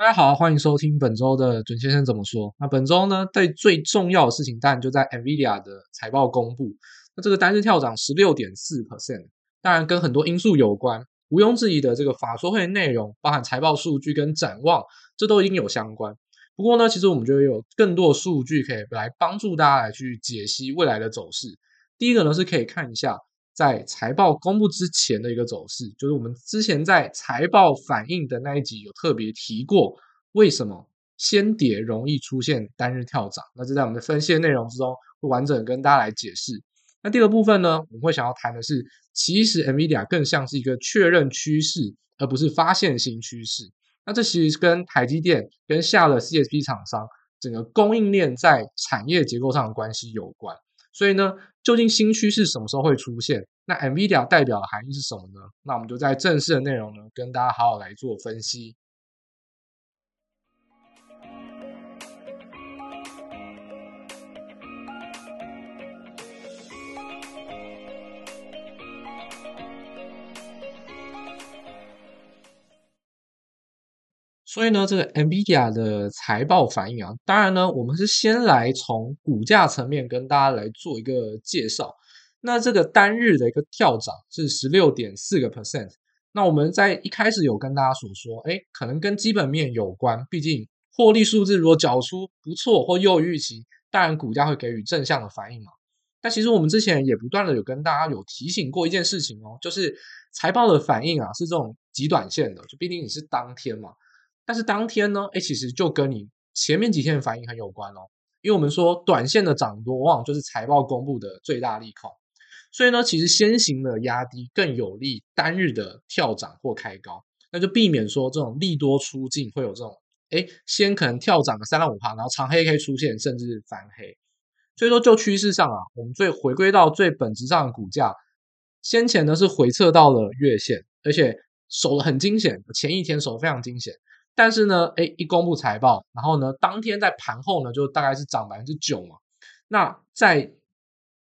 大家好，欢迎收听本周的准先生怎么说。那本周呢，对最重要的事情，当然就在 NVIDIA 的财报公布。那这个单日跳涨十六点四 percent，当然跟很多因素有关。毋庸置疑的，这个法说会内容包含财报数据跟展望，这都一定有相关。不过呢，其实我们觉得有更多的数据可以来帮助大家来去解析未来的走势。第一个呢，是可以看一下在财报公布之前的一个走势，就是我们之前在财报反应的那一集有特别提过，为什么先跌容易出现单日跳涨？那这在我们的分析的内容之中会完整跟大家来解释。那第二部分呢，我们会想要谈的是，其实 NVIDIA 更像是一个确认趋势，而不是发现新趋势。那这其实跟台积电跟下的 CSP 厂商整个供应链在产业结构上的关系有关。所以呢，究竟新趋势什么时候会出现？那 NVIDIA 代表的含义是什么呢？那我们就在正式的内容呢，跟大家好好来做分析。所以呢，这个 NVIDIA 的财报反应啊，当然呢，我们是先来从股价层面跟大家来做一个介绍。那这个单日的一个跳涨是十六点四个 percent。那我们在一开始有跟大家所说，哎，可能跟基本面有关，毕竟获利数字如果缴出不错或优于预期，当然股价会给予正向的反应嘛。但其实我们之前也不断的有跟大家有提醒过一件事情哦，就是财报的反应啊是这种极短线的，就毕竟你是当天嘛。但是当天呢，哎，其实就跟你前面几天的反应很有关哦。因为我们说短线的涨多，往往就是财报公布的最大利空。所以呢，其实先行的压低更有利单日的跳涨或开高，那就避免说这种利多出尽会有这种，哎，先可能跳涨个三到五趴，然后长黑 K 出现，甚至翻黑。所以说，就趋势上啊，我们最回归到最本质上的股价，先前呢是回撤到了月线，而且守得很惊险，前一天守得非常惊险。但是呢，哎，一公布财报，然后呢，当天在盘后呢，就大概是涨百分之九嘛。那在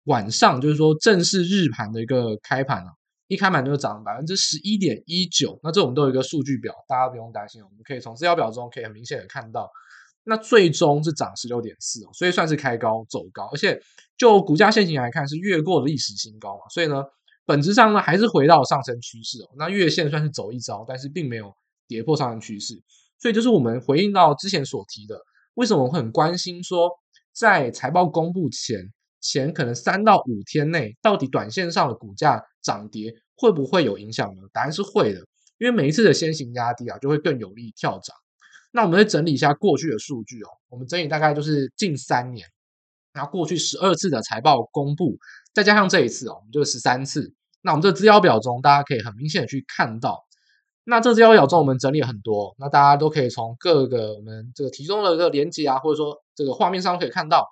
晚上，就是说正式日盘的一个开盘啊，一开盘就涨百分之十一点一九。那这我们都有一个数据表，大家不用担心，我们可以从资料表中可以很明显的看到，那最终是涨十六点四哦，所以算是开高走高，而且就股价现形来看是越过了历史新高嘛，所以呢，本质上呢还是回到上升趋势哦。那月线算是走一遭，但是并没有。跌破上升趋势，所以就是我们回应到之前所提的，为什么我很关心说，在财报公布前前可能三到五天内，到底短线上的股价涨跌会不会有影响呢？答案是会的，因为每一次的先行压低啊，就会更有利跳涨。那我们再整理一下过去的数据哦，我们整理大概就是近三年，然后过去十二次的财报公布，再加上这一次哦，我们就十三次。那我们这个资料表中，大家可以很明显的去看到。那这资料表中我们整理很多，那大家都可以从各个我们这个题中的这个连接啊，或者说这个画面上可以看到，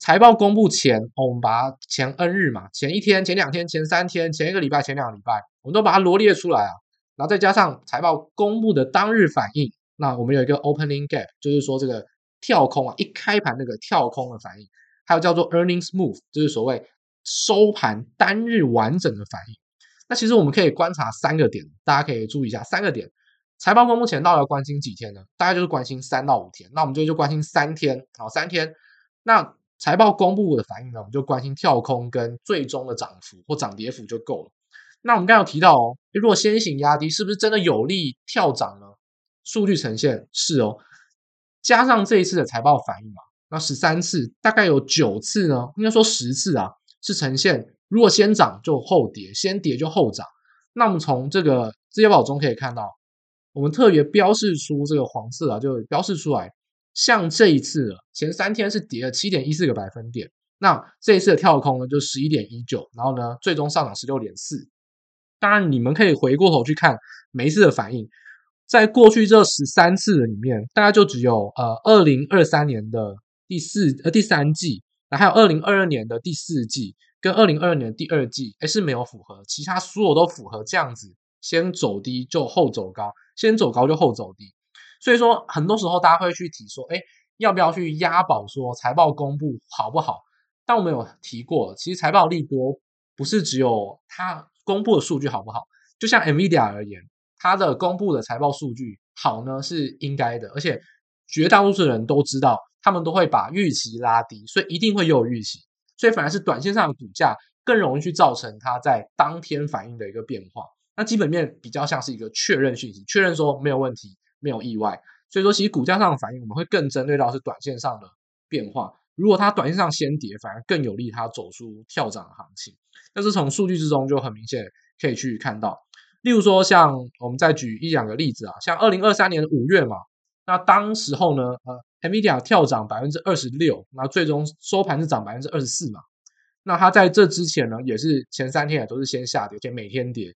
财报公布前，我们把它前 N 日嘛，前一天、前两天、前三天、前一个礼拜、前两个礼拜，我们都把它罗列出来啊，然后再加上财报公布的当日反应，那我们有一个 opening gap，就是说这个跳空啊，一开盘那个跳空的反应，还有叫做 earnings move，就是所谓收盘单日完整的反应。那其实我们可以观察三个点，大家可以注意一下三个点。财报公布前到底要关心几天呢？大概就是关心三到五天。那我们就就关心三天，好，三天。那财报公布的反应呢，我们就关心跳空跟最终的涨幅或涨跌幅就够了。那我们刚刚有提到哦，如果先行压低，是不是真的有利跳涨呢？数据呈现是哦，加上这一次的财报反应嘛，那十三次大概有九次呢，应该说十次啊，是呈现。如果先涨就后跌，先跌就后涨。那我们从这个资料宝中可以看到，我们特别标示出这个黄色啊，就标示出来。像这一次前三天是跌了七点一四个百分点，那这一次的跳空呢就十一点一九，然后呢最终上涨十六点四。当然你们可以回过头去看每一次的反应，在过去这十三次的里面，大概就只有呃二零二三年的第四呃第三季，然后还有二零二二年的第四季。跟二零二二年的第二季，诶是没有符合，其他所有都符合这样子，先走低就后走高，先走高就后走低。所以说，很多时候大家会去提说，诶要不要去押宝说财报公布好不好？但我们有提过，其实财报利多不是只有它公布的数据好不好，就像 NVIDIA 而言，它的公布的财报数据好呢是应该的，而且绝大多数人都知道，他们都会把预期拉低，所以一定会有预期，所以反而是短线上的股价更容易去造成它在当天反应的一个变化。那基本面比较像是一个确认讯息，确认说没有问题，没有意外，所以说其实股价上的反应我们会更针对到是短线上的变化。如果它短线上先跌，反而更有利它走出跳涨行情。但是从数据之中就很明显可以去看到，例如说像我们再举一两个例子啊，像二零二三年五月嘛，那当时候呢，呃，NVIDIA 跳涨百分之二十六，那最终收盘是涨百分之二十四嘛。那它在这之前呢，也是前三天也都是先下跌，且每天跌。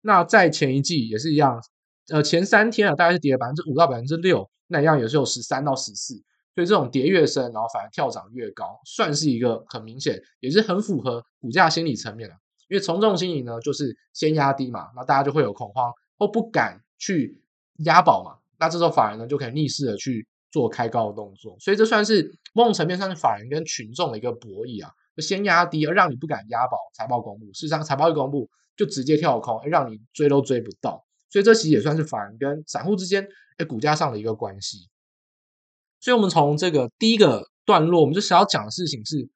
那在前一季也是一样，呃，前三天啊，大概是跌了百分之五到百分之六，那一样也是有十三到十四。所以这种跌越深，然后反而跳涨越高，算是一个很明显，也是很符合股价心理层面的。因为从众心理呢，就是先压低嘛，那大家就会有恐慌或不敢去押宝嘛，那这时候反而呢就可以逆势的去做开高的动作。所以这算是某种层面上是法人跟群众的一个博弈啊，就先压低而让你不敢押宝，财报公布，事实上财报一公布就直接跳空，让你追都追不到。所以这其实也算是法人跟散户之间诶股价上的一个关系。所以，我们从这个第一个段落，我们就想要讲的事情是，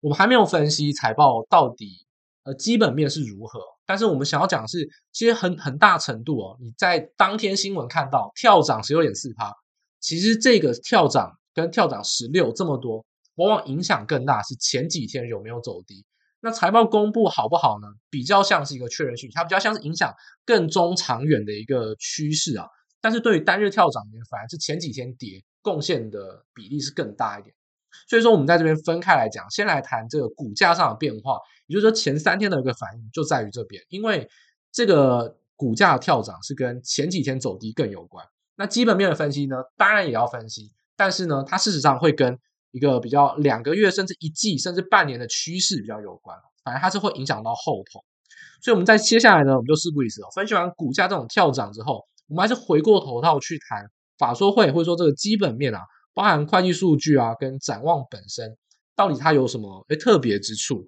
我们还没有分析财报到底呃基本面是如何，但是我们想要讲的是，其实很很大程度哦，你在当天新闻看到跳涨十六点四趴，其实这个跳涨跟跳涨十六这么多，往往影响更大是前几天有没有走低。那财报公布好不好呢？比较像是一个确认讯息，它比较像是影响更中长远的一个趋势啊。但是对于单日跳涨，反而是前几天跌。贡献的比例是更大一点，所以说我们在这边分开来讲，先来谈这个股价上的变化，也就是说前三天的一个反应就在于这边，因为这个股价的跳涨是跟前几天走低更有关。那基本面的分析呢，当然也要分析，但是呢，它事实上会跟一个比较两个月甚至一季甚至半年的趋势比较有关，反正它是会影响到后头。所以我们在接下来呢，我们就事不宜迟哦，分析完股价这种跳涨之后，我们还是回过头套去谈。法说会或者说这个基本面啊，包含会计数据啊，跟展望本身，到底它有什么诶特别之处？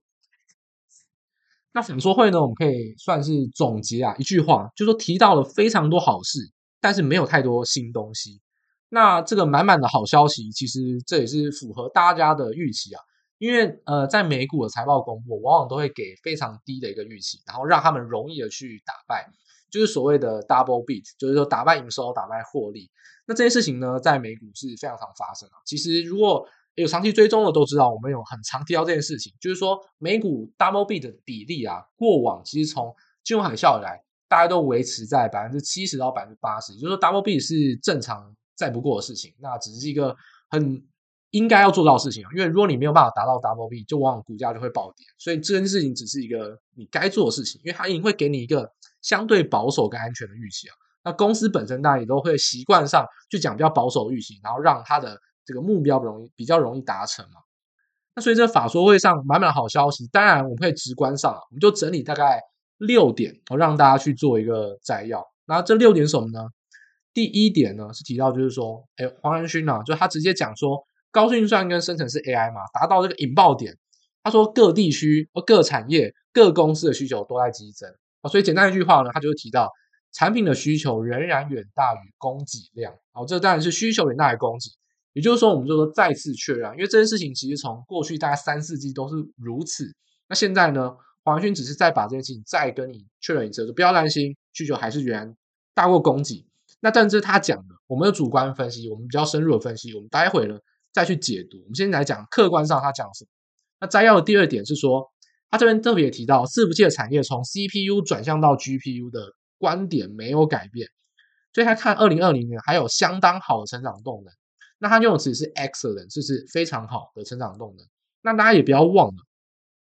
那法说会呢，我们可以算是总结啊，一句话，就是说提到了非常多好事，但是没有太多新东西。那这个满满的好消息，其实这也是符合大家的预期啊，因为呃，在美股的财报公布，往往都会给非常低的一个预期，然后让他们容易的去打败。就是所谓的 double beat，就是说打败营收、打败获利。那这件事情呢，在美股是非常常发生的。其实如果有长期追踪的都知道，我们有很常提到这件事情，就是说美股 double beat 的比例啊，过往其实从金融海啸以来，大家都维持在百分之七十到百分之八十，也就是说 double b 是正常再不过的事情。那只是一个很应该要做到的事情，因为如果你没有办法达到 double b，就往往股价就会暴跌。所以这件事情只是一个你该做的事情，因为它已经会给你一个。相对保守跟安全的预期啊，那公司本身当然也都会习惯上去讲比较保守预期，然后让它的这个目标容易比较容易达成嘛。那所以这法说会上满满的好消息，当然我们可以直观上，我们就整理大概六点，我让大家去做一个摘要。然后这六点什么呢？第一点呢是提到就是说，哎，黄仁勋啊，就他直接讲说，高速运算跟生成式 AI 嘛，达到这个引爆点。他说各地区、各产业、各公司的需求都在激增。所以简单一句话呢，他就会提到产品的需求仍然远大于供给量。好，这当然是需求远大于供给，也就是说，我们就说再次确认，因为这件事情其实从过去大概三四季都是如此。那现在呢，黄仁勋只是再把这件事情再跟你确认一次，就不要担心，需求还是远大过供给。那但是他讲的，我们有主观分析，我们比较深入的分析，我们待会呢再去解读。我们先来讲客观上他讲什么。那摘要的第二点是说。他这边特别提到，伺服器的产业从 CPU 转向到 GPU 的观点没有改变，所以他看二零二零年还有相当好的成长动能。那他用的词是 excellent，就是非常好的成长动能。那大家也不要忘了，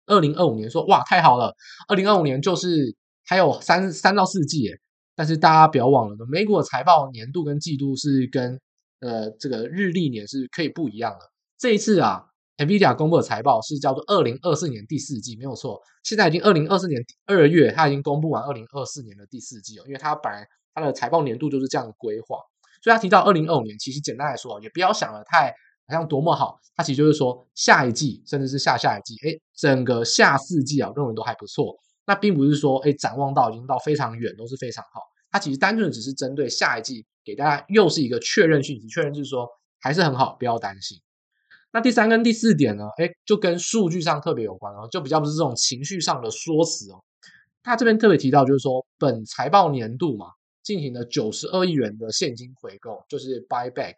二零二五年说哇太好了，二零二五年就是还有三三到四季。但是大家不要忘了，美股的财报年度跟季度是跟呃这个日历年是可以不一样的。这一次啊。NVIDIA 公布的财报是叫做二零二四年第四季，没有错。现在已经二零二四年二月，它已经公布完二零二四年的第四季了。因为它本来它的财报年度就是这样的规划，所以他提到二零二五年，其实简单来说，也不要想得太好像多么好。它其实就是说下一季，甚至是下下一季，哎，整个下四季啊，认为都还不错。那并不是说哎，展望到已经到非常远，都是非常好。它其实单纯只是针对下一季给大家又是一个确认讯息，确认就是说还是很好，不要担心。那第三跟第四点呢，哎，就跟数据上特别有关哦，就比较不是这种情绪上的说辞哦。他这边特别提到就是说，本财报年度嘛，进行了九十二亿元的现金回购，就是 buyback。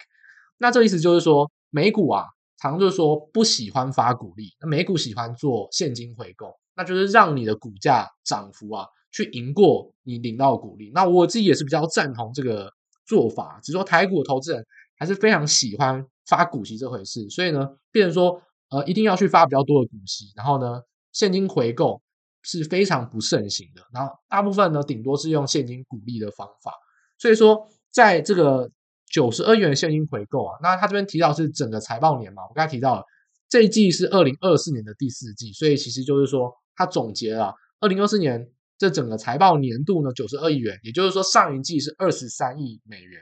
那这意思就是说，美股啊，常就是说不喜欢发股利，那美股喜欢做现金回购，那就是让你的股价涨幅啊，去赢过你领到的股利。那我自己也是比较赞同这个做法，只是说台股投资人还是非常喜欢。发股息这回事，所以呢，变成说，呃，一定要去发比较多的股息，然后呢，现金回购是非常不盛行的。然后大部分呢，顶多是用现金股利的方法。所以说，在这个九十二元现金回购啊，那他这边提到是整个财报年嘛，我刚才提到了这一季是二零二四年的第四季，所以其实就是说，他总结了二零二四年这整个财报年度呢，九十二亿元，也就是说上一季是二十三亿美元。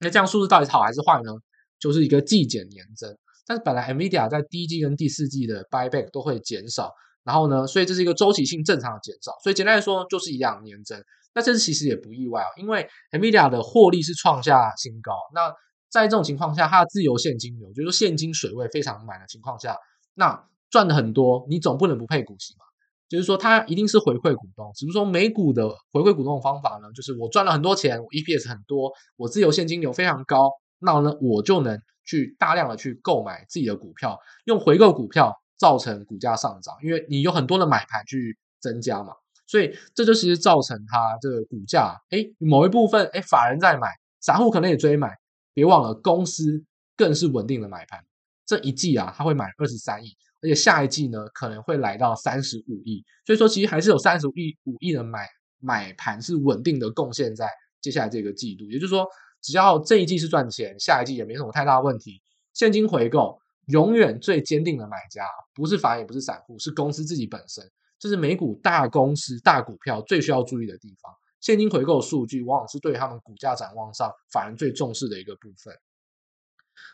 那这样数字到底好还是坏呢？就是一个季减年增，但是本来 NVIDIA 在第一季跟第四季的 buyback 都会减少，然后呢，所以这是一个周期性正常的减少，所以简单来说就是一样年增。那这其实也不意外哦，因为 NVIDIA 的获利是创下新高。那在这种情况下，它的自由现金流，就是说现金水位非常满的情况下，那赚的很多，你总不能不配股息嘛？就是说它一定是回馈股东，只是说美股的回馈股东的方法呢，就是我赚了很多钱，EPS 很多，我自由现金流非常高。那呢，我就能去大量的去购买自己的股票，用回购股票造成股价上涨，因为你有很多的买盘去增加嘛，所以这就其实造成它这个股价，哎，某一部分哎法人在买，散户可能也追买，别忘了公司更是稳定的买盘，这一季啊，它会买二十三亿，而且下一季呢可能会来到三十五亿，所以说其实还是有三十五亿五亿的买买盘是稳定的贡献在接下来这个季度，也就是说。只要这一季是赚钱，下一季也没什么太大问题。现金回购永远最坚定的买家，不是法人也不是散户，是公司自己本身。这是美股大公司大股票最需要注意的地方。现金回购数据往往是对他们股价展望上反而最重视的一个部分。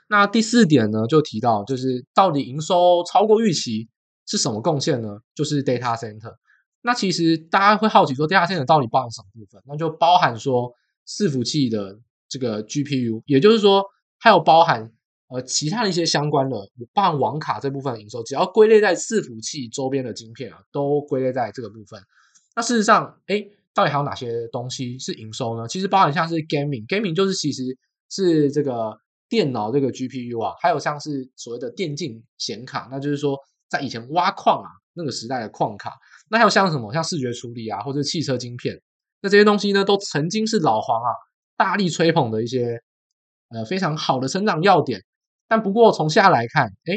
那第四点呢，就提到就是到底营收超过预期是什么贡献呢？就是 data center。那其实大家会好奇说，data center 到底包含什么部分？那就包含说伺服器的。这个 GPU，也就是说，还有包含呃其他的一些相关的，包含网卡这部分的营收，只要归类在伺服器周边的晶片啊，都归类在这个部分。那事实上，哎，到底还有哪些东西是营收呢？其实包含像是 Gaming，Gaming 就是其实是这个电脑这个 GPU 啊，还有像是所谓的电竞显卡，那就是说在以前挖矿啊那个时代的矿卡，那还有像什么像视觉处理啊，或者汽车晶片，那这些东西呢，都曾经是老黄啊。大力吹捧的一些呃非常好的成长要点，但不过从现在来看，哎，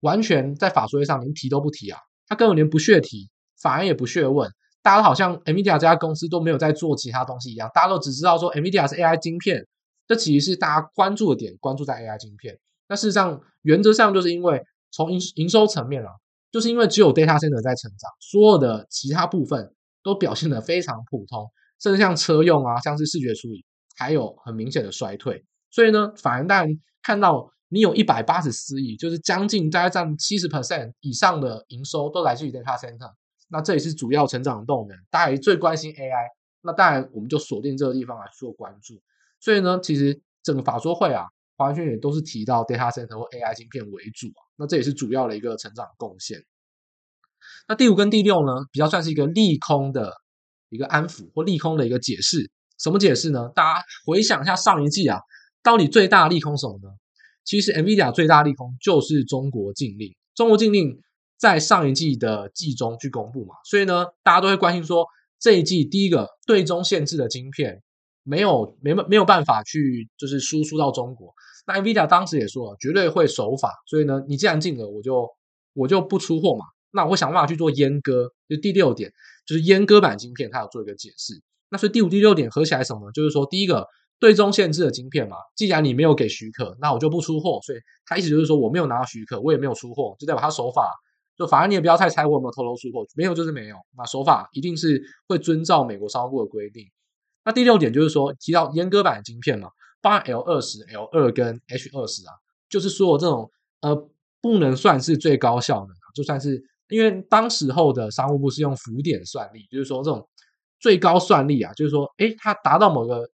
完全在法说会上连提都不提啊，他根本连不屑提，法人也不屑问，大家都好像 NVIDIA 这家公司都没有在做其他东西一样，大家都只知道说 NVIDIA 是 AI 晶片，这其实是大家关注的点，关注在 AI 晶片。那事实上，原则上就是因为从营营收层面啊，就是因为只有 Data Center 在成长，所有的其他部分都表现得非常普通，甚至像车用啊，像是视觉处理。还有很明显的衰退，所以呢，反而当然看到你有一百八十四亿，就是将近大概占七十 percent 以上的营收都来自于 data center，那这也是主要成长的动能。大家最关心 AI，那当然我们就锁定这个地方来做关注。所以呢，其实整个法说会啊，完全也都是提到 data center 或 AI 芯片为主啊，那这也是主要的一个成长贡献。那第五跟第六呢，比较算是一个利空的一个安抚或利空的一个解释。什么解释呢？大家回想一下上一季啊，到底最大利空什么呢？其实 NVIDIA 最大利空就是中国禁令。中国禁令在上一季的季中去公布嘛，所以呢，大家都会关心说，这一季第一个对中限制的晶片没有没没有办法去就是输出到中国。那 NVIDIA 当时也说了，绝对会守法。所以呢，你既然禁了，我就我就不出货嘛。那我会想办法去做阉割，就第六点就是阉割版晶片，它有做一个解释。那所以第五、第六点合起来什么？就是说，第一个对中限制的晶片嘛，既然你没有给许可，那我就不出货。所以他意思就是说，我没有拿到许可，我也没有出货，就代表他守法。就反正你也不要太猜我有没有偷偷出货，没有就是没有。那守法一定是会遵照美国商务部的规定。那第六点就是说，提到阉割版的晶片嘛，八 L 二十、L 二跟 H 二十啊，就是说这种呃不能算是最高效能，就算是因为当时候的商务部是用浮点算力，就是说这种。最高算力啊，就是说，诶，它达到某个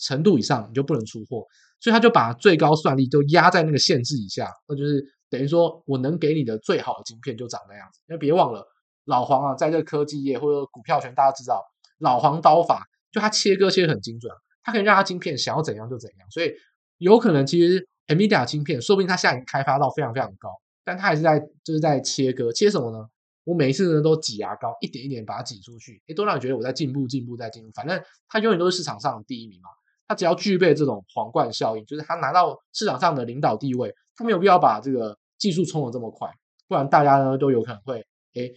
程度以上，你就不能出货。所以他就把最高算力都压在那个限制以下，那就是等于说我能给你的最好的晶片就长那样子。因为别忘了，老黄啊，在这科技业或者股票圈，大家知道老黄刀法，就他切割切得很精准，他可以让他晶片想要怎样就怎样。所以有可能其实 NVIDIA 晶片，说不定他现在已经开发到非常非常高，但他还是在就是在切割，切什么呢？我每一次呢都挤牙膏，一点一点把它挤出去，诶，都让你觉得我在进步、进步、在进步。反正他永远都是市场上的第一名嘛。他只要具备这种皇冠效应，就是他拿到市场上的领导地位，他没有必要把这个技术冲得这么快，不然大家呢都有可能会诶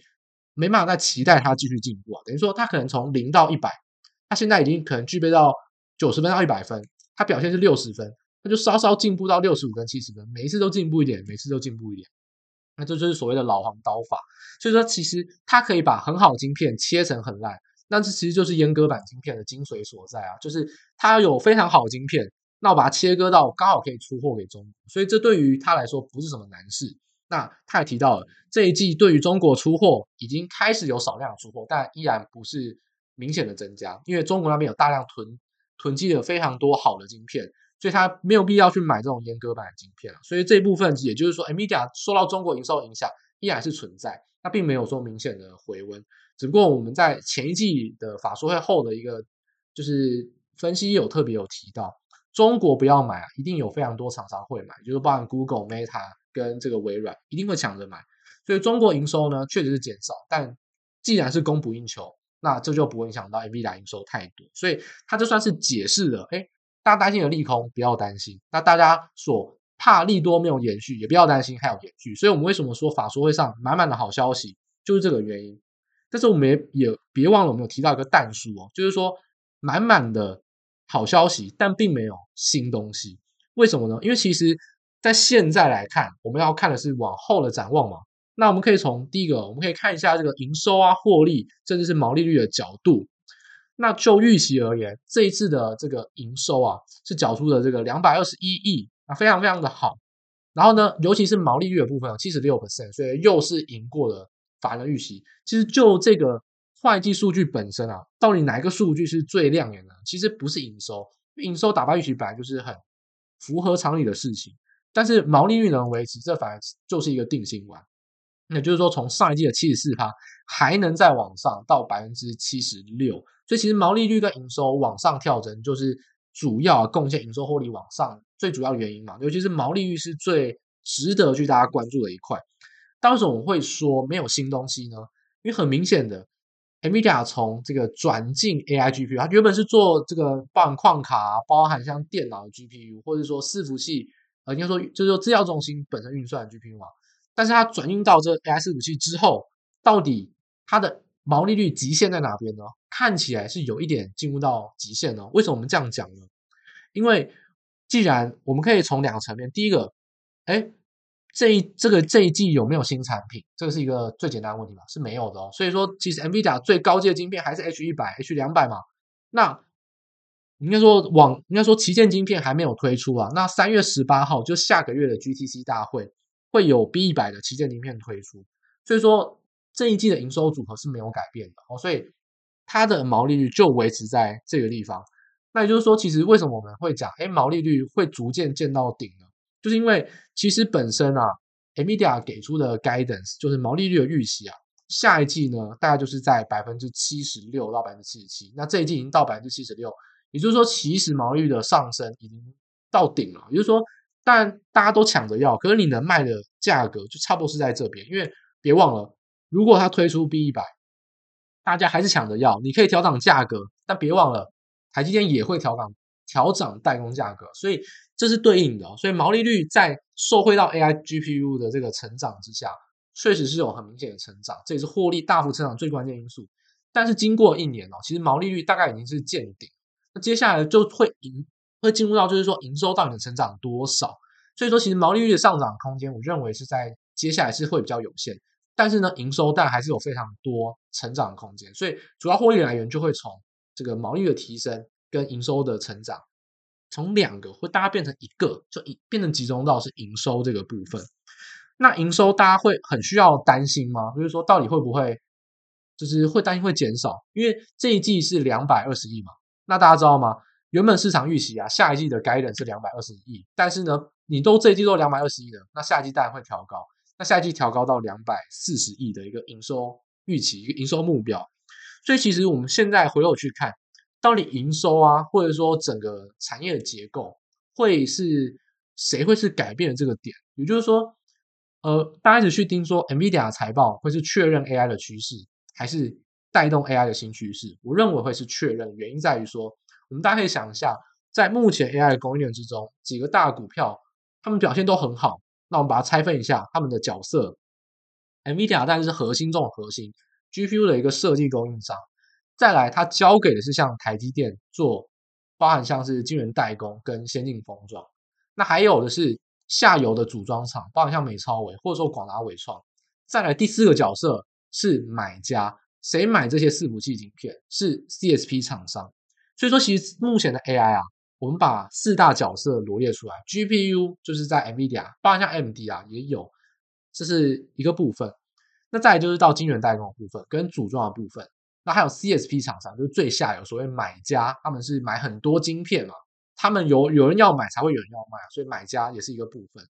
没办法再期待他继续进步啊。等于说他可能从零到一百，他现在已经可能具备到九十分到一百分，他表现是六十分，他就稍稍进步到六十五跟七十分，每一次都进步一点，每次都进步一点。那这就是所谓的老黄刀法。所以说，其实他可以把很好的晶片切成很烂。那这其实就是阉割版晶片的精髓所在啊，就是它有非常好的晶片，那我把它切割到刚好可以出货给中国，所以这对于它来说不是什么难事。那他也提到了这一季对于中国出货已经开始有少量出货，但依然不是明显的增加，因为中国那边有大量囤囤积了非常多好的晶片，所以他没有必要去买这种阉割版的晶片了。所以这一部分也就是说，NVIDIA 受到中国营收影响依然是存在，它并没有说明显的回温。只不过我们在前一季的法说会后的一个就是分析有特别有提到，中国不要买啊，一定有非常多厂商会买，就是包含 Google、Meta 跟这个微软一定会抢着买，所以中国营收呢确实是减少，但既然是供不应求，那这就不会影响到 NVIDIA 营收太多，所以它就算是解释了，哎，大家担心的利空不要担心，那大家所怕利多没有延续也不要担心还有延续，所以我们为什么说法说会上满满的好消息，就是这个原因。但是我们也也别忘了，我们有提到一个但书哦，就是说满满的好消息，但并没有新东西。为什么呢？因为其实在现在来看，我们要看的是往后的展望嘛。那我们可以从第一个，我们可以看一下这个营收啊、获利，甚至是毛利率的角度。那就预期而言，这一次的这个营收啊，是缴出的这个两百二十一亿啊，非常非常的好。然后呢，尤其是毛利率的部分七十六 percent，所以又是赢过了。法人预期，其实就这个会计数据本身啊，到底哪一个数据是最亮眼的？其实不是营收，营收打败预期本来就是很符合常理的事情。但是毛利率能维持，这反而就是一个定心丸。那就是说，从上一季的七十四趴还能再往上到百分之七十六，所以其实毛利率跟营收往上跳增，就是主要贡献营收获利往上最主要的原因嘛。尤其是毛利率是最值得去大家关注的一块。当时我们会说没有新东西呢？因为很明显的，NVIDIA 从这个转进 AI GPU，它原本是做这个包含矿卡、包含像电脑的 GPU，或者说伺服器，呃，应该说就是说资料中心本身运算的 GPU 嘛。但是它转运到这 AI 伺服器之后，到底它的毛利率极限在哪边呢？看起来是有一点进入到极限呢。为什么我们这样讲呢？因为既然我们可以从两个层面，第一个，哎。这一这个这一季有没有新产品？这个是一个最简单的问题嘛？是没有的哦。所以说，其实 NVIDIA 最高阶的晶片还是 H 一百、H 两百嘛。那应该说往应该说旗舰晶片还没有推出啊。那三月十八号就下个月的 GTC 大会会有 B 一百的旗舰晶片推出。所以说这一季的营收组合是没有改变的哦。所以它的毛利率就维持在这个地方。那也就是说，其实为什么我们会讲，哎，毛利率会逐渐见到顶呢？就是因为其实本身啊，Amidia 给出的 guidance 就是毛利率的预期啊，下一季呢大概就是在百分之七十六到百分之七十七，那这一季已经到百分之七十六，也就是说其实毛利率的上升已经到顶了。也就是说，但大家都抢着要，可是你能卖的价格就差不多是在这边，因为别忘了，如果它推出 B 一百，大家还是抢着要，你可以调涨价格，但别忘了台积电也会调涨调涨代工价格，所以。这是对应的，所以毛利率在受惠到 AI GPU 的这个成长之下，确实是有很明显的成长，这也是获利大幅成长最关键因素。但是经过一年哦，其实毛利率大概已经是见顶，那接下来就会营会进入到就是说营收到底能成长多少。所以说，其实毛利率的上涨空间，我认为是在接下来是会比较有限。但是呢，营收但还是有非常多成长的空间，所以主要获利来源就会从这个毛利的提升跟营收的成长。从两个会大家变成一个，就一变成集中到是营收这个部分。那营收大家会很需要担心吗？就是说到底会不会，就是会担心会减少？因为这一季是两百二十亿嘛。那大家知道吗？原本市场预期啊，下一季的 guidance 是两百二十亿，但是呢，你都这一季都两百二十亿了，那下一季当然会调高，那下一季调高到两百四十亿的一个营收预期，一个营收目标。所以其实我们现在回头去看，到底营收啊，或者说整个产业的结构，会是谁会是改变的这个点？也就是说，呃，大家一直去盯说 NVIDIA 的财报会是确认 AI 的趋势，还是带动 AI 的新趋势？我认为会是确认，原因在于说。我们大家可以想一下，在目前 AI 的供应链之中，几个大股票，他们表现都很好。那我们把它拆分一下，他们的角色，NVIDIA 当然是核心中的核心，GPU 的一个设计供应商。再来，它交给的是像台积电做，包含像是晶圆代工跟先进封装。那还有的是下游的组装厂，包含像美超伟或者说广达伟创。再来第四个角色是买家，谁买这些伺服器晶片？是 CSP 厂商。所以说，其实目前的 AI 啊，我们把四大角色罗列出来，GPU 就是在 NVIDIA，包含像 MD 啊也有，这是一个部分。那再就是到晶圆代工的部分跟组装的部分，那还有 CSP 厂商，就是最下游所谓买家，他们是买很多晶片嘛，他们有有人要买才会有人要卖，所以买家也是一个部分。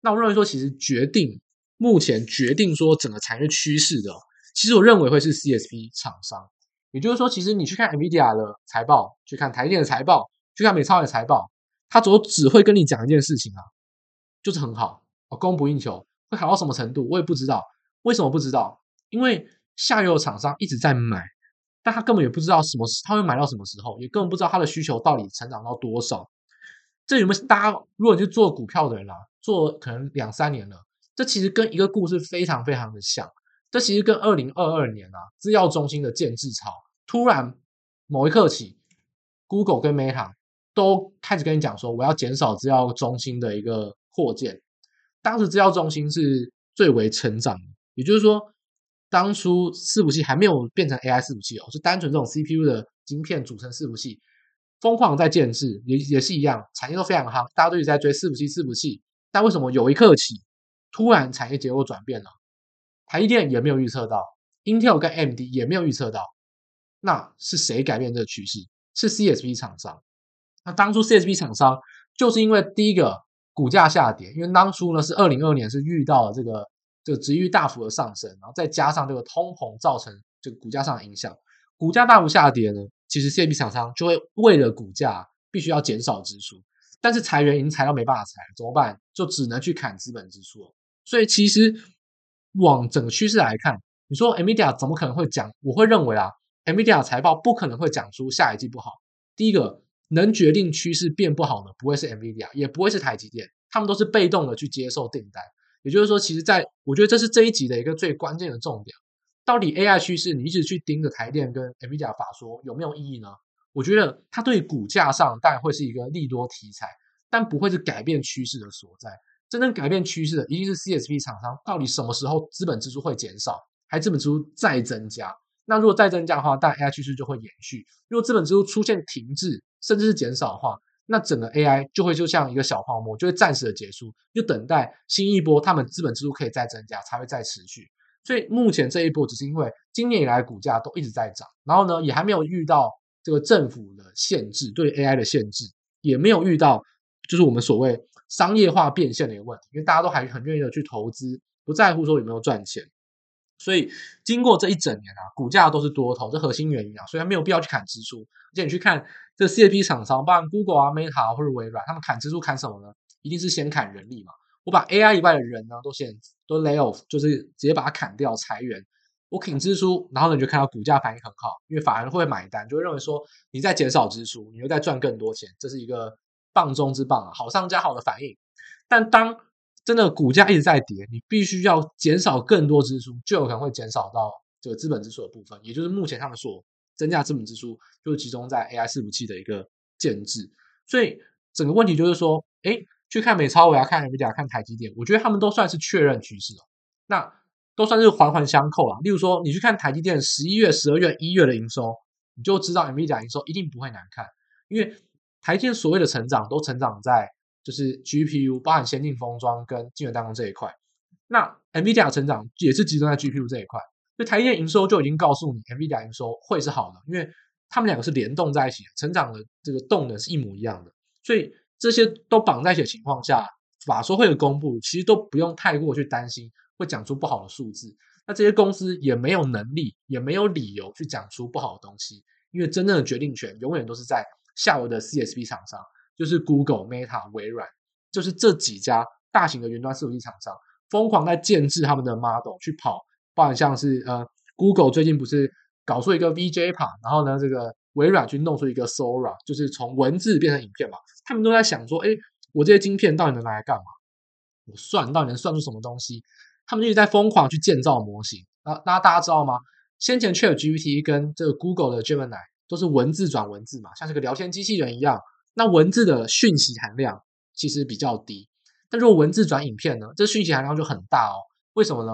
那我认为说，其实决定目前决定说整个产业趋势的，其实我认为会是 CSP 厂商。也就是说，其实你去看 NVIDIA 的财报，去看台积电的财报，去看美超的财报，它只只会跟你讲一件事情啊，就是很好，供不应求，会好到什么程度，我也不知道。为什么不知道？因为下游厂商一直在买，但他根本也不知道什么时他会买到什么时候，也根本不知道他的需求到底成长到多少。这有没有大家如果你去做股票的人啊，做可能两三年了，这其实跟一个故事非常非常的像。这其实跟二零二二年啊，制药中心的建制潮，突然某一刻起，Google 跟 Meta 都开始跟你讲说，我要减少制药中心的一个扩建。当时制药中心是最为成长的，也就是说，当初伺服器还没有变成 AI 伺服器哦，是单纯这种 CPU 的晶片组成伺服器，疯狂在建置，也也是一样，产业都非常夯，大家都一直在追伺服器，伺服器。但为什么有一刻起，突然产业结构转变了？台积电也没有预测到，Intel 跟 AMD 也没有预测到，那是谁改变这个趋势？是 CSP 厂商。那当初 CSP 厂商就是因为第一个股价下跌，因为当初呢是二零二二年是遇到了这个这个殖利率大幅的上升，然后再加上这个通膨造成这个股价上的影响，股价大幅下跌呢，其实 CSP 厂商就会为了股价必须要减少支出，但是裁员已经裁到没办法裁，怎么办？就只能去砍资本支出。所以其实。往整个趋势来看，你说 NVIDIA 怎么可能会讲？我会认为啊，NVIDIA 财报不可能会讲出下一季不好。第一个能决定趋势变不好的，不会是 NVIDIA，也不会是台积电，他们都是被动的去接受订单。也就是说，其实在我觉得这是这一集的一个最关键的重点。到底 AI 趋势，你一直去盯着台电跟 NVIDIA 法说有没有意义呢？我觉得它对股价上当然会是一个利多题材，但不会是改变趋势的所在。真正改变趋势的一定是 CSP 厂商，到底什么时候资本支出会减少，还资本支出再增加？那如果再增加的话，但 AI 趋势就会延续。如果资本支出出现停滞，甚至是减少的话，那整个 AI 就会就像一个小泡沫，就会暂时的结束，就等待新一波他们资本支出可以再增加，才会再持续。所以目前这一波只是因为今年以来股价都一直在涨，然后呢也还没有遇到这个政府的限制，对 AI 的限制，也没有遇到就是我们所谓。商业化变现的一个问题，因为大家都还很愿意的去投资，不在乎说有没有赚钱，所以经过这一整年啊，股价都是多头，这核心原因啊，所以它没有必要去砍支出。而且你去看这 CSP 厂商，包括 Google 啊、Meta 或者微软，他们砍支出砍什么呢？一定是先砍人力嘛。我把 AI 以外的人呢都先都 lay off，就是直接把它砍掉裁员。我砍支出，然后呢你就看到股价反应很好，因为法人会买单，就会认为说你在减少支出，你又在赚更多钱，这是一个。棒中之棒啊，好上加好的反应。但当真的股价一直在跌，你必须要减少更多支出，就有可能会减少到这个资本支出的部分，也就是目前他们所增加资本支出，就集中在 AI 伺服器的一个建制。所以整个问题就是说，哎，去看美超，我要看 NVIDIA，看台积电，我觉得他们都算是确认趋势了，那都算是环环相扣啊。例如说，你去看台积电十一月、十二月、一月的营收，你就知道 NVIDIA 营收一定不会难看，因为。台积电所谓的成长，都成长在就是 GPU，包含先进封装跟晶圆代工这一块。那 NVIDIA 成长也是集中在 GPU 这一块，所以台积电营收就已经告诉你，NVIDIA 营收会是好的，因为他们两个是联动在一起，成长的这个动能是一模一样的，所以这些都绑在一起的情况下，法说会的公布其实都不用太过去担心会讲出不好的数字。那这些公司也没有能力，也没有理由去讲出不好的东西，因为真正的决定权永远都是在下游的 CSP 厂商，就是 Google、Meta、微软，就是这几家大型的云端伺服器厂商，疯狂在建置他们的 model 去跑，包含像是呃 Google 最近不是搞出一个 VJ 盘然后呢这个微软去弄出一个 Sora，就是从文字变成影片嘛，他们都在想说，哎，我这些晶片到底能拿来干嘛？我算到底能算出什么东西？他们一直在疯狂去建造模型。那那大家知道吗？先前 ChatGPT 跟这个 Google 的 Gemini 都是文字转文字嘛，像是个聊天机器人一样。那文字的讯息含量其实比较低。但如果文字转影片呢，这讯息含量就很大哦。为什么呢？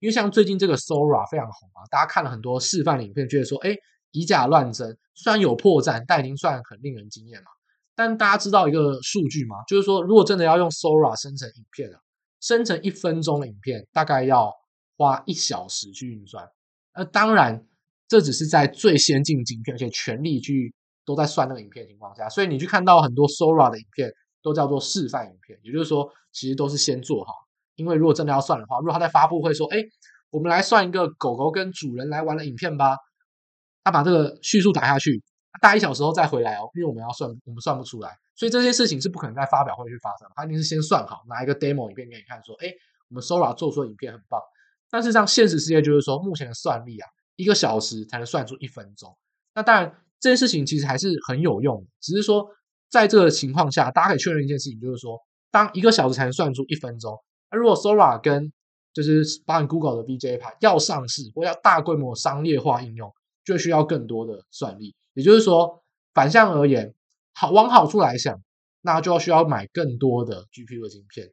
因为像最近这个 Sora 非常红啊，大家看了很多示范影片，觉得说，哎，以假乱真，虽然有破绽，但已经算很令人惊艳了。但大家知道一个数据吗？就是说，如果真的要用 Sora 生成影片啊，生成一分钟的影片，大概要花一小时去运算。呃，当然，这只是在最先进晶片，而且全力去都在算那个影片的情况下，所以你去看到很多 Sora 的影片。都叫做示范影片，也就是说，其实都是先做好。因为如果真的要算的话，如果他在发布会说：“哎，我们来算一个狗狗跟主人来玩的影片吧。”他把这个叙述打下去，大一小时后再回来哦，因为我们要算，我们算不出来，所以这些事情是不可能在发表会去发生。他一定是先算好，拿一个 demo 影片给你看，说：“哎，我们 Sora 做出的影片很棒。”但是，像现实世界就是说，目前的算力啊，一个小时才能算出一分钟。那当然，这件事情其实还是很有用的，只是说。在这个情况下，大家可以确认一件事情，就是说，当一个小时才能算出一分钟，那如果 Sora 跟就是包含 Google 的 VJ-Part 要上市或要大规模商业化应用，就需要更多的算力。也就是说，反向而言，好往好处来想，那就要需要买更多的 GPU 的晶片。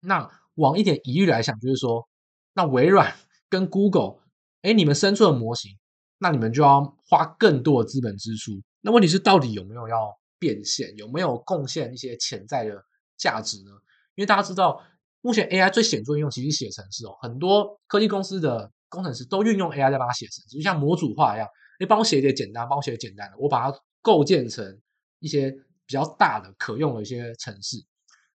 那往一点疑虑来想，就是说，那微软跟 Google，哎，你们生出的模型，那你们就要花更多的资本支出。那问题是，到底有没有要？变现有没有贡献一些潜在的价值呢？因为大家知道，目前 AI 最显著应用其实写程式哦，很多科技公司的工程师都运用 AI 在帮他写程式，就像模组化一样，你帮我写一点简单，帮我写简单的，我把它构建成一些比较大的可用的一些程式。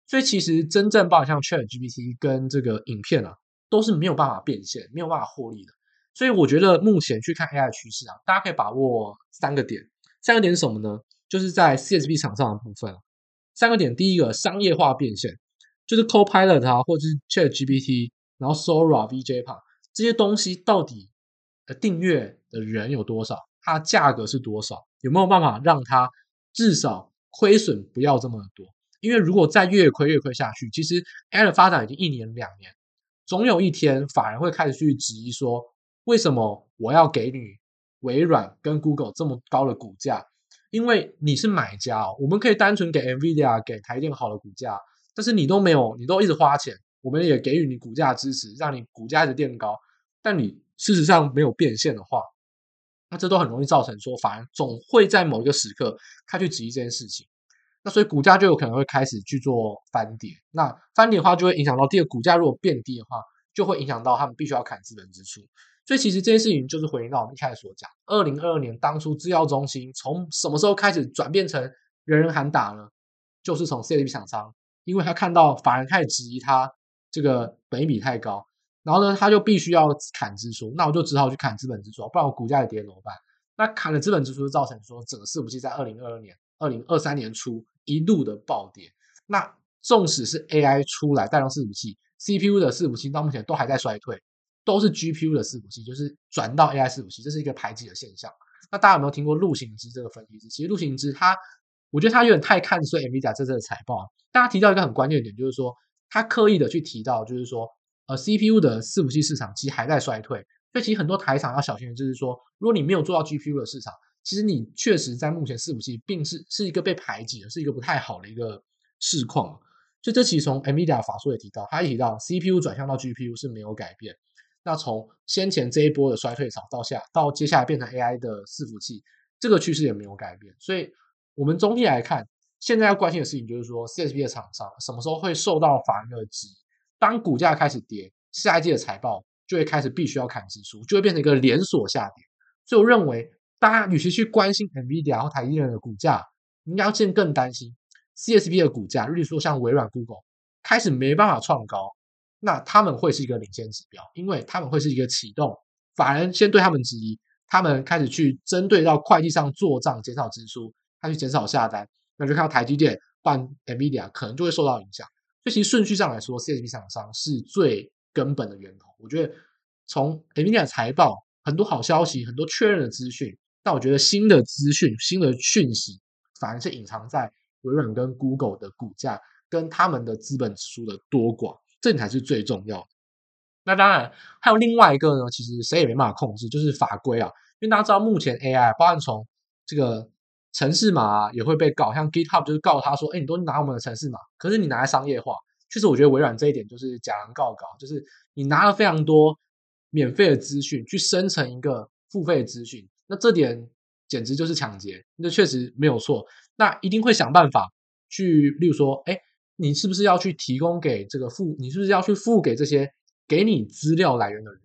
所以其实真正包括像 ChatGPT 跟这个影片啊，都是没有办法变现、没有办法获利的。所以我觉得目前去看 AI 趋势啊，大家可以把握三个点，三个点是什么呢？就是在 CSP 厂商的部分，三个点，第一个商业化变现，就是 Copilot 啊，或者是 ChatGPT，然后 Sora、VJPA 这些东西到底呃订阅的人有多少，它价格是多少，有没有办法让它至少亏损不要这么多？因为如果再越亏越亏下去，其实 AI 的发展已经一年两年，总有一天法人会开始去质疑说，为什么我要给你微软跟 Google 这么高的股价？因为你是买家哦，我们可以单纯给 NVIDIA 给台电好的股价，但是你都没有，你都一直花钱，我们也给予你股价支持，让你股价一直垫高，但你事实上没有变现的话，那这都很容易造成说，反而总会在某一个时刻开始质疑这件事情，那所以股价就有可能会开始去做翻跌，那翻跌的话就会影响到第二股价如果变低的话，就会影响到他们必须要砍资本支出。所以其实这件事情就是回应到我们一开始所讲，二零二二年当初制药中心从什么时候开始转变成人人喊打呢？就是从 C D B 厂商，因为他看到法人开始质疑他这个本益比太高，然后呢他就必须要砍支出，那我就只好去砍资本支出，不然我股价也跌怎么办？那砍了资本支出，造成说整个伺服器在二零二二年、二零二三年初一路的暴跌。那纵使是 AI 出来带动伺服器，CPU 的伺服器到目前都还在衰退。都是 GPU 的伺服器，就是转到 AI 伺服器，这是一个排挤的现象。那大家有没有听过陆行之这个分析师？其实陆行之他，我觉得他有点太看衰 NVIDIA 这次的财报。大家提到一个很关键的点，就是说他刻意的去提到，就是说呃 CPU 的伺服器市场其实还在衰退。所以其实很多台厂要小心的就是说，如果你没有做到 GPU 的市场，其实你确实在目前伺服器并是是一个被排挤的，是一个不太好的一个市况。所以这其实从 NVIDIA 法说也提到，他也提到 CPU 转向到 GPU 是没有改变。那从先前这一波的衰退潮到下到接下来变成 AI 的伺服器，这个趋势也没有改变。所以，我们总体来看，现在要关心的事情就是说，CSP 的厂商什么时候会受到法人的质疑？当股价开始跌，下一季的财报就会开始必须要砍支出，就会变成一个连锁下跌。所以，我认为大家与其去关心 NVIDIA 或台积电的股价，应该要先更担心 CSP 的股价。例如说像微软、Google 开始没办法创高，那他们会是一个领先指标，因为他们会是一个启动，法人先对他们质疑，他们开始去针对到会计上做账，减少支出，他去减少下单，那就看到台积电换 NVIDIA 可能就会受到影响。所以其实顺序上来说，CSP 厂商是最根本的源头。我觉得从 NVIDIA 财报很多好消息，很多确认的资讯。但我觉得新的资讯、新的讯息，反而是隐藏在微软跟 Google 的股价跟他们的资本支出的多寡，这才是最重要的。那当然还有另外一个呢，其实谁也没办法控制，就是法规啊。因为大家知道，目前 AI 包含从这个城市码，也会被告，像 GitHub 就是告他说：“哎，你都拿我们的城市码，可是你拿来商业化。”确实，我觉得微软这一点就是假人告稿，就是你拿了非常多免费的资讯去生成一个付费的资讯。那这点简直就是抢劫，那确实没有错。那一定会想办法去，例如说，哎，你是不是要去提供给这个付？你是不是要去付给这些给你资料来源的人？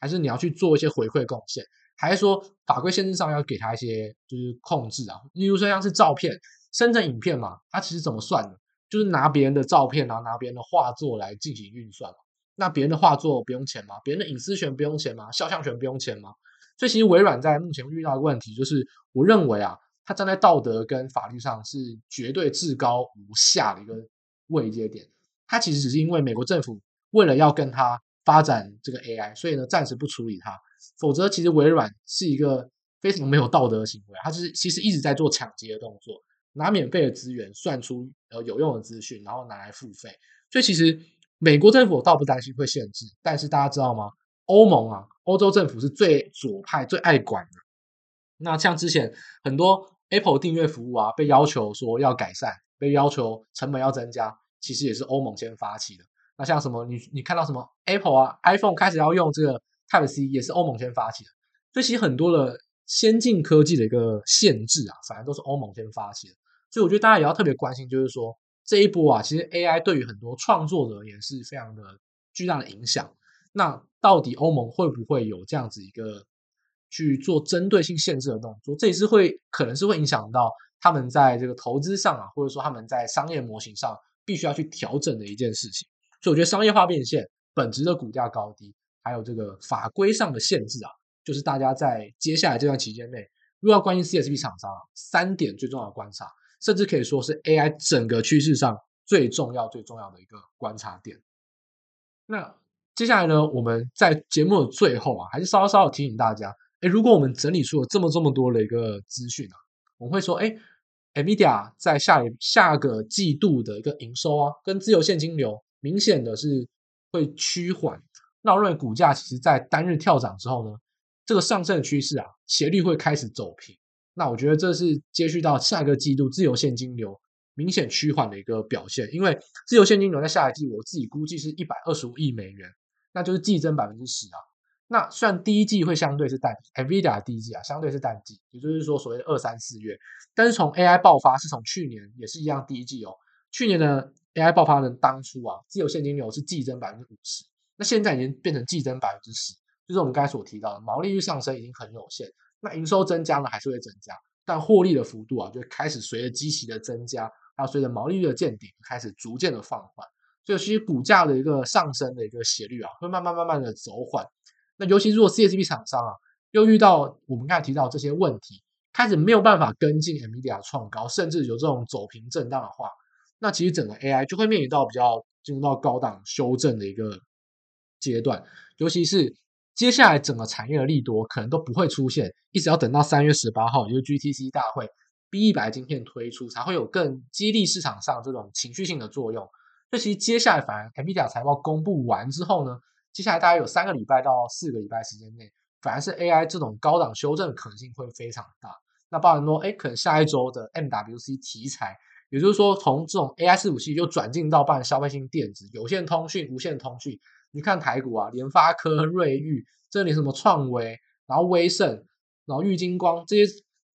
还是你要去做一些回馈贡献？还是说法规限制上要给他一些就是控制啊？例如说像是照片生成影片嘛，它其实怎么算呢？就是拿别人的照片，然后拿别人的画作来进行运算嘛。那别人的画作不用钱吗？别人的隐私权不用钱吗？肖像权不用钱吗？所以其实微软在目前遇到的问题，就是我认为啊，它站在道德跟法律上是绝对至高无下的一个位阶点。它其实只是因为美国政府为了要跟它发展这个 AI，所以呢暂时不处理它。否则，其实微软是一个非常没有道德的行为。它是其实一直在做抢劫的动作，拿免费的资源算出呃有用的资讯，然后拿来付费。所以其实美国政府倒不担心会限制，但是大家知道吗？欧盟啊，欧洲政府是最左派、最爱管的。那像之前很多 Apple 订阅服务啊，被要求说要改善，被要求成本要增加，其实也是欧盟先发起的。那像什么，你你看到什么 Apple 啊，iPhone 开始要用这个 Type C，也是欧盟先发起的。所以其实很多的先进科技的一个限制啊，反而都是欧盟先发起的。所以我觉得大家也要特别关心，就是说这一波啊，其实 AI 对于很多创作者也是非常的巨大的影响。那到底欧盟会不会有这样子一个去做针对性限制的动作？这也是会可能是会影响到他们在这个投资上啊，或者说他们在商业模型上必须要去调整的一件事情。所以我觉得商业化变现、本质的股价高低，还有这个法规上的限制啊，就是大家在接下来这段期间内，如果要关心 CSP 厂商啊，三点最重要的观察，甚至可以说是 AI 整个趋势上最重要、最重要的一个观察点。那。接下来呢，我们在节目的最后啊，还是稍稍的提醒大家，诶，如果我们整理出了这么这么多的一个资讯啊，我们会说，诶，NVIDIA 在下下个季度的一个营收啊，跟自由现金流明显的是会趋缓。那我认为股价其实在单日跳涨之后呢，这个上升的趋势啊，斜率会开始走平。那我觉得这是接续到下个季度自由现金流明显趋缓的一个表现，因为自由现金流在下一季我自己估计是一百二十五亿美元。那就是季增百分之十啊。那虽然第一季会相对是淡季，NVIDIA 第一季啊相对是淡季，也就是说所谓的二三四月。但是从 AI 爆发是从去年也是一样第一季哦。去年的 AI 爆发的当初啊，自由现金流是季增百分之五十，那现在已经变成季增百分之十，就是我们刚才所提到的毛利率上升已经很有限。那营收增加呢还是会增加，但获利的幅度啊就开始随着基期的增加，还有随着毛利率的见顶开始逐渐的放缓。所以其实股价的一个上升的一个斜率啊，会慢慢慢慢的走缓。那尤其如果 CSP 厂商啊，又遇到我们刚才提到这些问题，开始没有办法跟进 NVIDIA 创高，甚至有这种走平震荡的话，那其实整个 AI 就会面临到比较进入到高档修正的一个阶段。尤其是接下来整个产业的利多可能都不会出现，一直要等到三月十八号，也就是 GTC 大会，B100 晶片推出，才会有更激励市场上这种情绪性的作用。那其实接下来，反而 NVIDIA 财报公布完之后呢，接下来大概有三个礼拜到四个礼拜时间内，反而是 AI 这种高档修正的可能性会非常大。那包含说，哎，可能下一周的 MWC 题材，也就是说，从这种 AI 伺服器又转进到半消费性电子、有线通讯、无线通讯。你看台股啊，联发科、瑞昱，这里什么创维，然后威盛，然后玉晶光这些，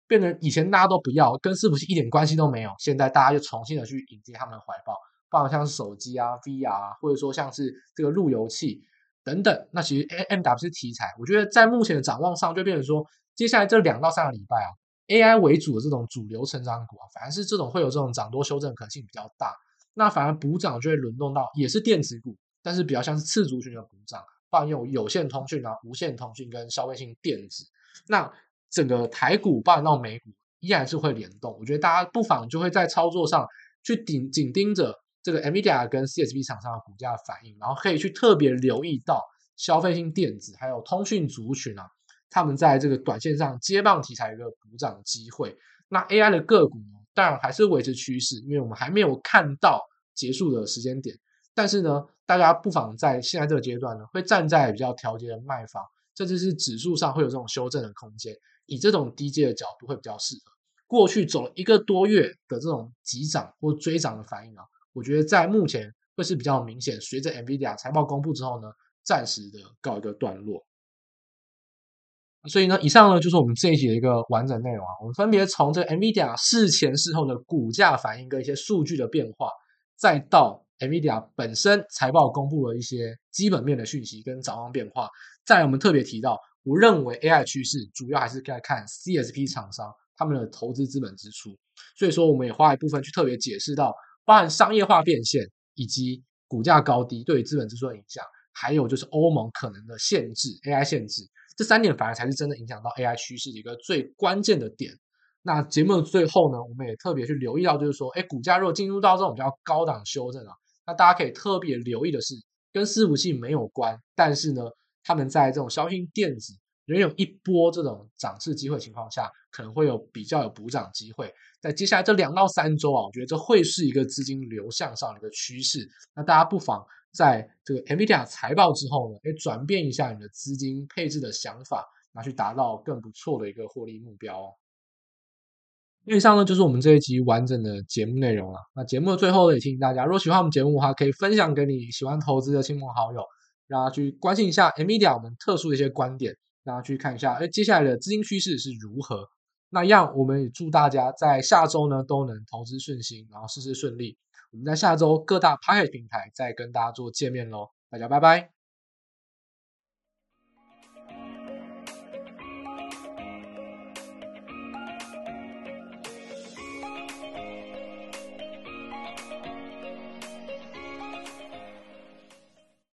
变成以前大家都不要，跟伺服器一点关系都没有，现在大家又重新的去迎接他们的怀抱。包括像是手机啊、VR 啊，或者说像是这个路由器等等，那其实 M W 是题材，我觉得在目前的展望上，就变成说接下来这两到三个礼拜啊，AI 为主的这种主流成长股啊，反而是这种会有这种涨多修正可能性比较大。那反而补涨就会轮动到也是电子股，但是比较像是次族群的补涨，包含有有线通讯啊、无线通讯跟消费性电子。那整个台股包到美股依然是会联动。我觉得大家不妨就会在操作上去紧紧盯着这个 NVIDIA 跟 CSP 厂商的股价反应，然后可以去特别留意到消费性电子还有通讯族群啊，他们在这个短线上接棒题材一个补涨机会。那 AI 的个股呢？当然还是维持趋势，因为我们还没有看到结束的时间点。但是呢，大家不妨在现在这个阶段呢，会站在比较调节的卖方，甚至是指数上会有这种修正的空间，以这种低阶的角度会比较适合。过去走了一个多月的这种急涨或追涨的反应啊，我觉得在目前会是比较明显。随着 NVIDIA 财报公布之后呢，暂时的告一个段落。所以呢，以上呢就是我们这一集的一个完整内容啊。我们分别从这个 NVIDIA 事前事后的股价反应跟一些数据的变化，再到 NVIDIA 本身财报公布了一些基本面的讯息跟展望变化。再来，我们特别提到，我认为 AI 趋势主要还是该看 CSP 厂商他们的投资资本支出。所以说，我们也花一部分去特别解释到，包含商业化变现以及股价高低对于资本支出的影响，还有就是欧盟可能的限制 AI 限制。这三点反而才是真的影响到 AI 趋势的一个最关键的点。那节目的最后呢，我们也特别去留意到，就是说，哎，股价如果进入到这种比较高档修正啊，那大家可以特别留意的是，跟伺服器没有关，但是呢，他们在这种消费电子仍有一波这种涨势机会情况下，可能会有比较有补涨机会。在接下来这两到三周啊，我觉得这会是一个资金流向上的一个趋势。那大家不妨。在这个 NVIDIA 财报之后呢，可以转变一下你的资金配置的想法，拿去达到更不错的一个获利目标哦。以上呢就是我们这一集完整的节目内容了。那节目的最后呢，也提醒大家，如果喜欢我们节目的话，可以分享给你喜欢投资的亲朋好友，让他去关心一下 NVIDIA 我们特殊的一些观点，让他去看一下，哎，接下来的资金趋势是如何。那一样，我们也祝大家在下周呢都能投资顺心，然后事事顺利。我们在下周各大平台再跟大家做见面喽，大家拜拜。